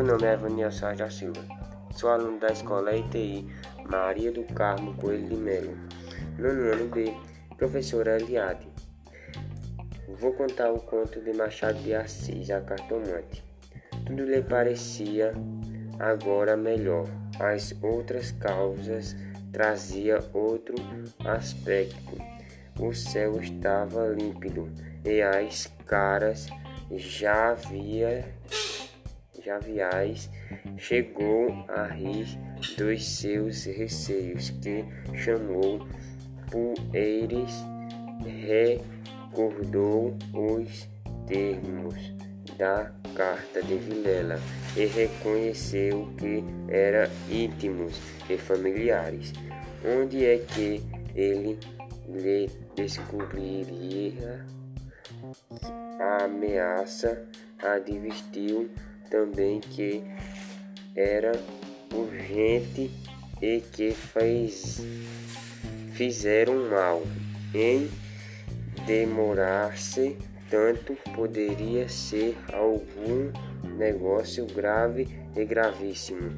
nome é Soares da Silva. Sou aluno da Escola ITI Maria do Carmo Coelho de Melo. Nono ano B, professora Eliade. Vou contar o conto de Machado de Assis, a cartomante. Tudo lhe parecia agora melhor. As outras causas trazia outro aspecto. O céu estava límpido e as caras já havia Javiais chegou a rir dos seus receios, que chamou Poeires, recordou os termos da carta de Vilela e reconheceu que eram íntimos e familiares. Onde é que ele lhe descobriria a ameaça? Advertiu também que era urgente e que fez, fizeram mal. Em demorar-se tanto poderia ser algum negócio grave e gravíssimo.